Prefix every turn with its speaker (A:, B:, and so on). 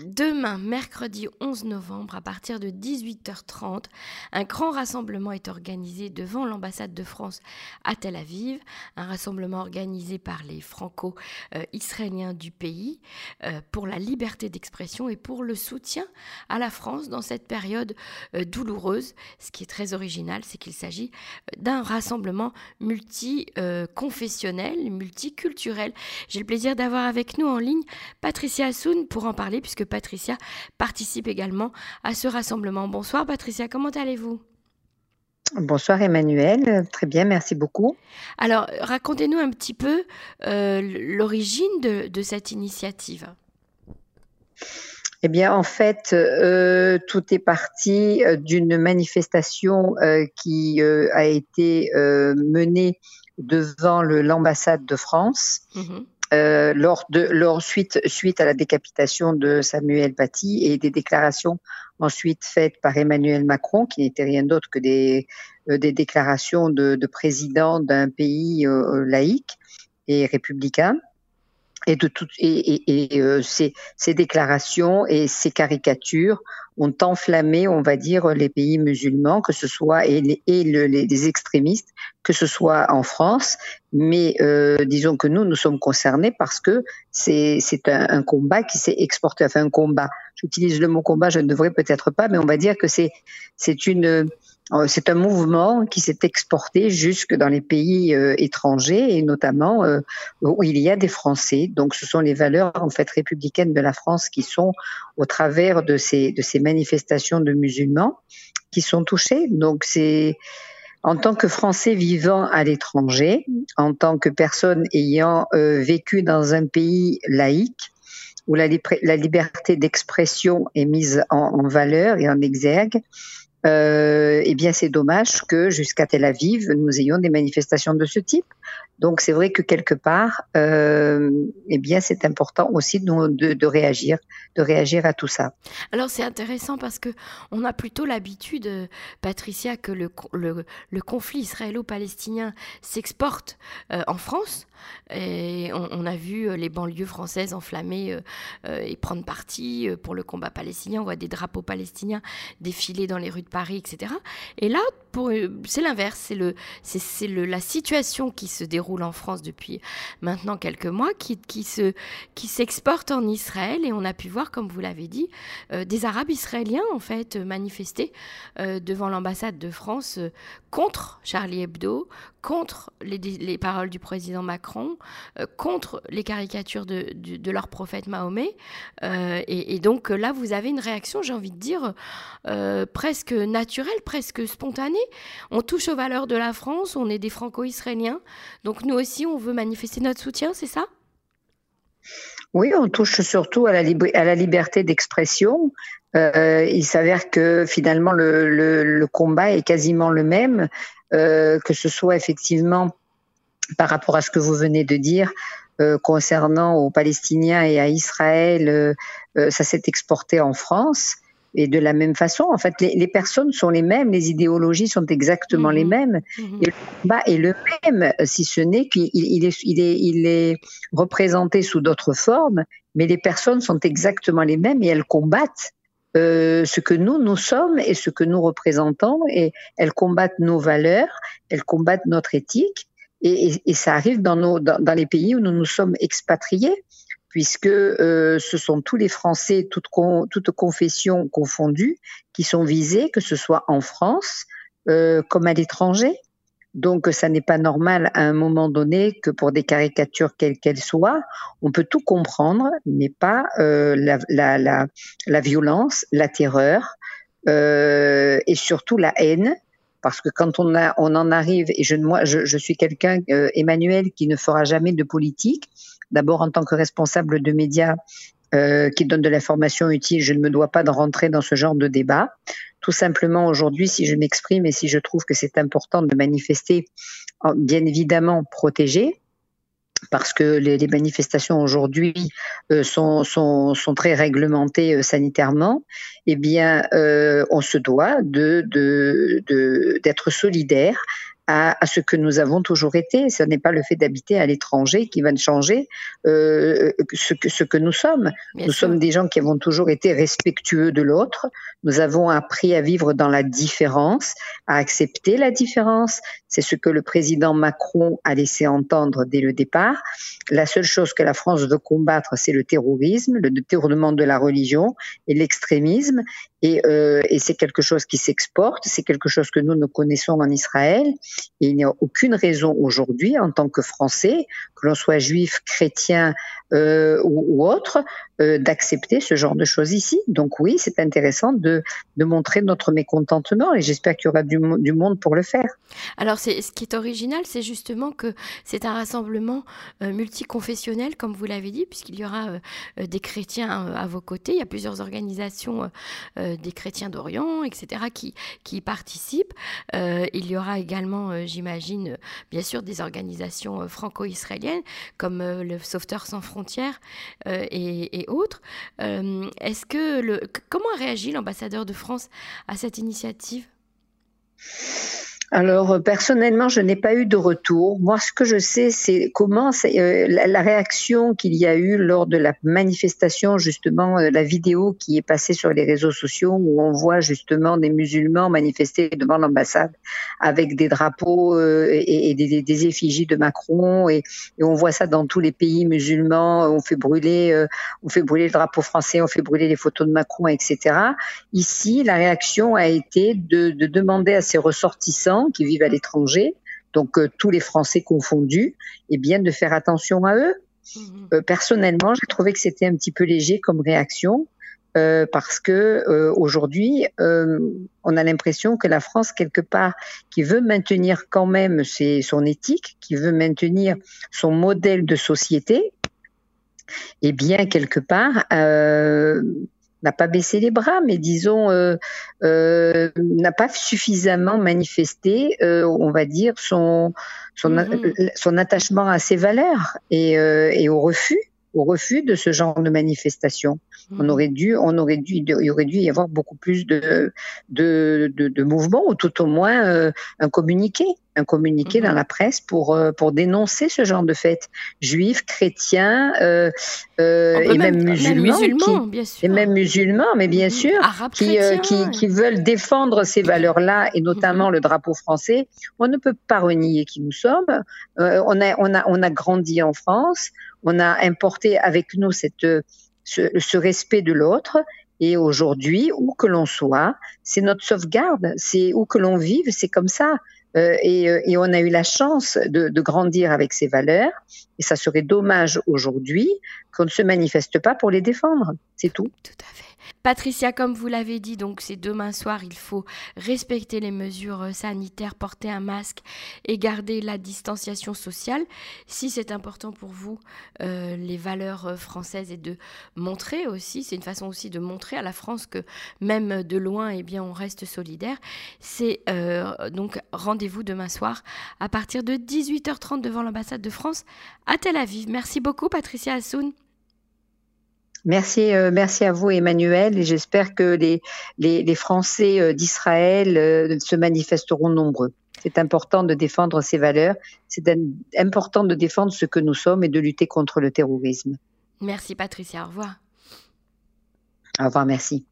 A: demain, mercredi 11 novembre, à partir de 18h30, un grand rassemblement est organisé devant l'ambassade de France à Tel Aviv, un rassemblement organisé par les franco-israéliens du pays euh, pour la liberté d'expression et pour le soutien à la France dans cette période euh, douloureuse. Ce qui est très original, c'est qu'il s'agit euh, d'un rassemblement multiconfessionnel, multiculturel. J'ai le plaisir d'avoir avec nous en ligne Patricia Assoun pour en parler, puisque Patricia participe également à ce rassemblement. Bonsoir Patricia, comment allez-vous?
B: Bonsoir Emmanuel, très bien, merci beaucoup.
A: Alors, racontez-nous un petit peu euh, l'origine de, cette initiative.
B: Eh bien, en fait, euh, tout est parti euh, d'une manifestation qui a été menée devant l'ambassade de France. Mhm. Euh, lors de lors, suite, suite à la décapitation de Samuel Paty et des déclarations ensuite faites par Emmanuel Macron, qui n'étaient rien d'autre que des, euh, des déclarations de, de président d'un pays euh, laïque et républicain et de tout et, et, et ces, ces, déclarations et ces caricatures ont enflammé, on va dire, les pays musulmans, que ce soit et les, et les, extrémistes, que ce soit en France, mais euh, disons que nous, nous sommes concernés parce que c'est un, un combat qui s'est exporté, enfin un combat. J'utilise le mot combat, je ne devrais peut-être pas, mais on va dire que c'est une euh, c'est un mouvement qui s'est exporté jusque dans les pays euh, étrangers et notamment euh, où il y a des Français. Donc, ce sont les valeurs en fait républicaines de la France qui sont au travers de ces manifestations de musulmans qui sont touchés. Donc, c'est en tant que Français vivant à l'étranger, en tant que personne ayant vécu dans un pays laïque où la, liberté d'expression est mise en valeur et en exergue, euh, eh bien c'est dommage que jusqu'à Tel Aviv, nous ayons des manifestations de ce type. Donc c'est vrai que quelque part, euh, eh bien c'est important aussi de, réagir, de réagir à tout ça.
A: Alors c'est intéressant parce que on a plutôt l'habitude, Patricia, que le conflit israélo-palestinien s'exporte euh, en France. Et on, a vu euh, les banlieues françaises enflammer euh, et prendre parti pour le combat palestinien. On voit des drapeaux palestiniens défiler dans les rues de Paris, etc. Et là, c'est l'inverse. C'est la situation qui se déroule en France depuis maintenant quelques mois, qui, qui se, qui s'exporte en Israël. Et on a pu voir, comme vous l'avez dit, euh, des Arabes israéliens en fait manifester euh, devant l'ambassade de France euh, contre Charlie Hebdo, contre les, paroles du président Macron, contre les caricatures de, leur prophète Mahomet. Et, et, donc là, vous avez une réaction, j'ai envie de dire, presque naturelle, presque spontanée on touche aux valeurs de la France, on est des franco-israéliens. Donc nous aussi, on veut manifester notre soutien, c'est ça?
B: Oui, on touche surtout à la, liberté d'expression. Euh, il s'avère que finalement le, combat est quasiment le même, euh, que ce soit effectivement par rapport à ce que vous venez de dire, euh, concernant aux Palestiniens et à Israël, ça s'est exporté en France. Et de la même façon, en fait, les, les, personnes sont les mêmes, les idéologies sont exactement les mhm. mêmes. Mhm. Et le combat est le même, si ce n'est qu'il il est, il est, il est représenté sous d'autres formes, mais les personnes sont exactement les mêmes et elles combattent euh, ce que nous, nous sommes et ce que nous représentons, et elles combattent nos valeurs, elles combattent notre éthique, et, ça arrive dans, nos, dans, les pays où nous nous sommes expatriés puisque euh, ce sont tous les Français, toutes, confessions confondues, qui sont visés, que ce soit en France euh, comme à l'étranger. Donc, ça n'est pas normal à un moment donné que pour des caricatures quelles qu'elles soient, on peut tout comprendre, mais pas euh, la, violence, la terreur et surtout la haine. Parce que quand on, a, on en arrive, et je, moi, je, je suis quelqu'un, euh, Emmanuel, qui ne fera jamais de politique, D'abord, en tant que responsable de médias euh, qui donne de l'information utile, je ne me dois pas de rentrer dans ce genre de débat. Tout simplement, aujourd'hui, si je m'exprime et si je trouve que c'est important de manifester, bien évidemment protégé, parce que les, les manifestations aujourd'hui euh, sont, sont, sont, très réglementées euh, sanitairement, eh bien, euh, on se doit de, de, de, d'être solidaire à, ce que nous avons toujours été. Ce n'est pas le fait d'habiter à l'étranger qui va changer euh, ce, que, ce que nous sommes. nous sommes des gens qui avons toujours été respectueux de l'autre. Nous avons appris à vivre dans la différence, à accepter la différence. C'est ce que le président Macron a laissé entendre dès le départ. La seule chose que la France veut combattre, c'est le terrorisme, le détournement de la religion et l'extrémisme. Et, euh, c'est quelque chose qui s'exporte, c'est quelque chose que nous, nous connaissons en Israël. Et il n'y a aucune raison aujourd'hui, en tant que Français, que l'on soit juif, chrétien euh, ou, autre, euh, d'accepter ce genre de choses ici. Donc oui, c'est intéressant de, montrer notre mécontentement et j'espère qu'il y aura du, du, monde pour le faire.
A: Alors ce qui est original, c'est justement que c'est un rassemblement euh, multiconfessionnel, comme vous l'avez dit, puisqu'il y aura euh, des chrétiens à vos côtés. Il y a plusieurs organisations des chrétiens d'Orient, etc., qui, qui participent. il y aura également, j'imagine, bien sûr, des organisations franco-israéliennes, comme le Sauveteur sans frontières et, autres. Euh, est-ce que le, comment a réagi l'ambassadeur de France à cette initiative?
B: Alors euh, personnellement, je n'ai pas eu de retour. Moi, ce que je sais, c'est comment euh, la, réaction qu'il y a eu lors de la manifestation, justement, euh, la vidéo qui est passée sur les réseaux sociaux où on voit justement des musulmans manifester devant l'ambassade avec des drapeaux et, des, effigies de Macron et, on voit ça dans tous les pays musulmans. On fait brûler, on fait brûler le drapeau français, on fait brûler les photos de Macron, etc. Ici, la réaction a été de, de demander à ses ressortissants qui vivent à l'étranger, donc euh, tous les Français confondus, et bien de faire attention à eux. Mhm. Euh, personnellement, j'ai trouvé que c'était un petit peu léger comme réaction. Euh, parce que aujourd'hui, on a l'impression que la France quelque part, qui veut maintenir quand même ses, son éthique, qui veut maintenir son modèle de société, et bien quelque part n'a pas baissé les bras, mais disons euh, euh, n'a pas suffisamment manifesté, euh, on va dire, son son, mm-hmm. son attachement à ses valeurs et, et au refus au refus de ce genre de manifestation. On mhm. aurait dû, on aurait dû, il aurait dû y avoir beaucoup plus de de, de, de mouvements ou tout au moins euh, un communiqué, un communiqué mhm. dans la presse pour euh, pour dénoncer ce genre de fêtes juifs, chrétiens euh, euh et même, musulmans,
A: musulmans bien sûr.
B: et même musulmans, mais bien mhm. sûr, qui, qui, qui veulent défendre ces valeurs-là et notamment le drapeau français. On ne peut pas renier qui nous sommes. on a on a on a grandi en France on a importé avec nous cette, ce, respect de l'autre. Et aujourd'hui, où que l'on soit, c'est notre sauvegarde. C'est où que l'on vive, c'est comme ça. Euh, et, et, on a eu la chance de, de, grandir avec ces valeurs. Et ça serait dommage aujourd'hui qu'on ne se manifeste pas pour les défendre. C'est tout.
A: Tout à fait. Patricia, comme vous l'avez dit, donc c'est demain soir, il faut respecter les mesures euh, sanitaires, porter un masque et garder la distanciation sociale. Si c'est important pour vous, euh, les valeurs euh, françaises et de montrer aussi, c'est une façon aussi de montrer à la France que même de loin, eh bien, on reste solidaire. C'est donc rendez-vous demain soir à partir de 18h30 devant l'ambassade de France à Tel Aviv. Merci beaucoup, Patricia Assoun.
B: Merci, euh, merci à vous, Emmanuel, et j'espère que les, les, les Français euh, d'Israël euh, se manifesteront nombreux. C'est important de défendre ces valeurs, c'est important de défendre ce que nous sommes et de lutter contre le terrorisme.
A: Merci, Patricia. Au revoir.
B: Au revoir, merci.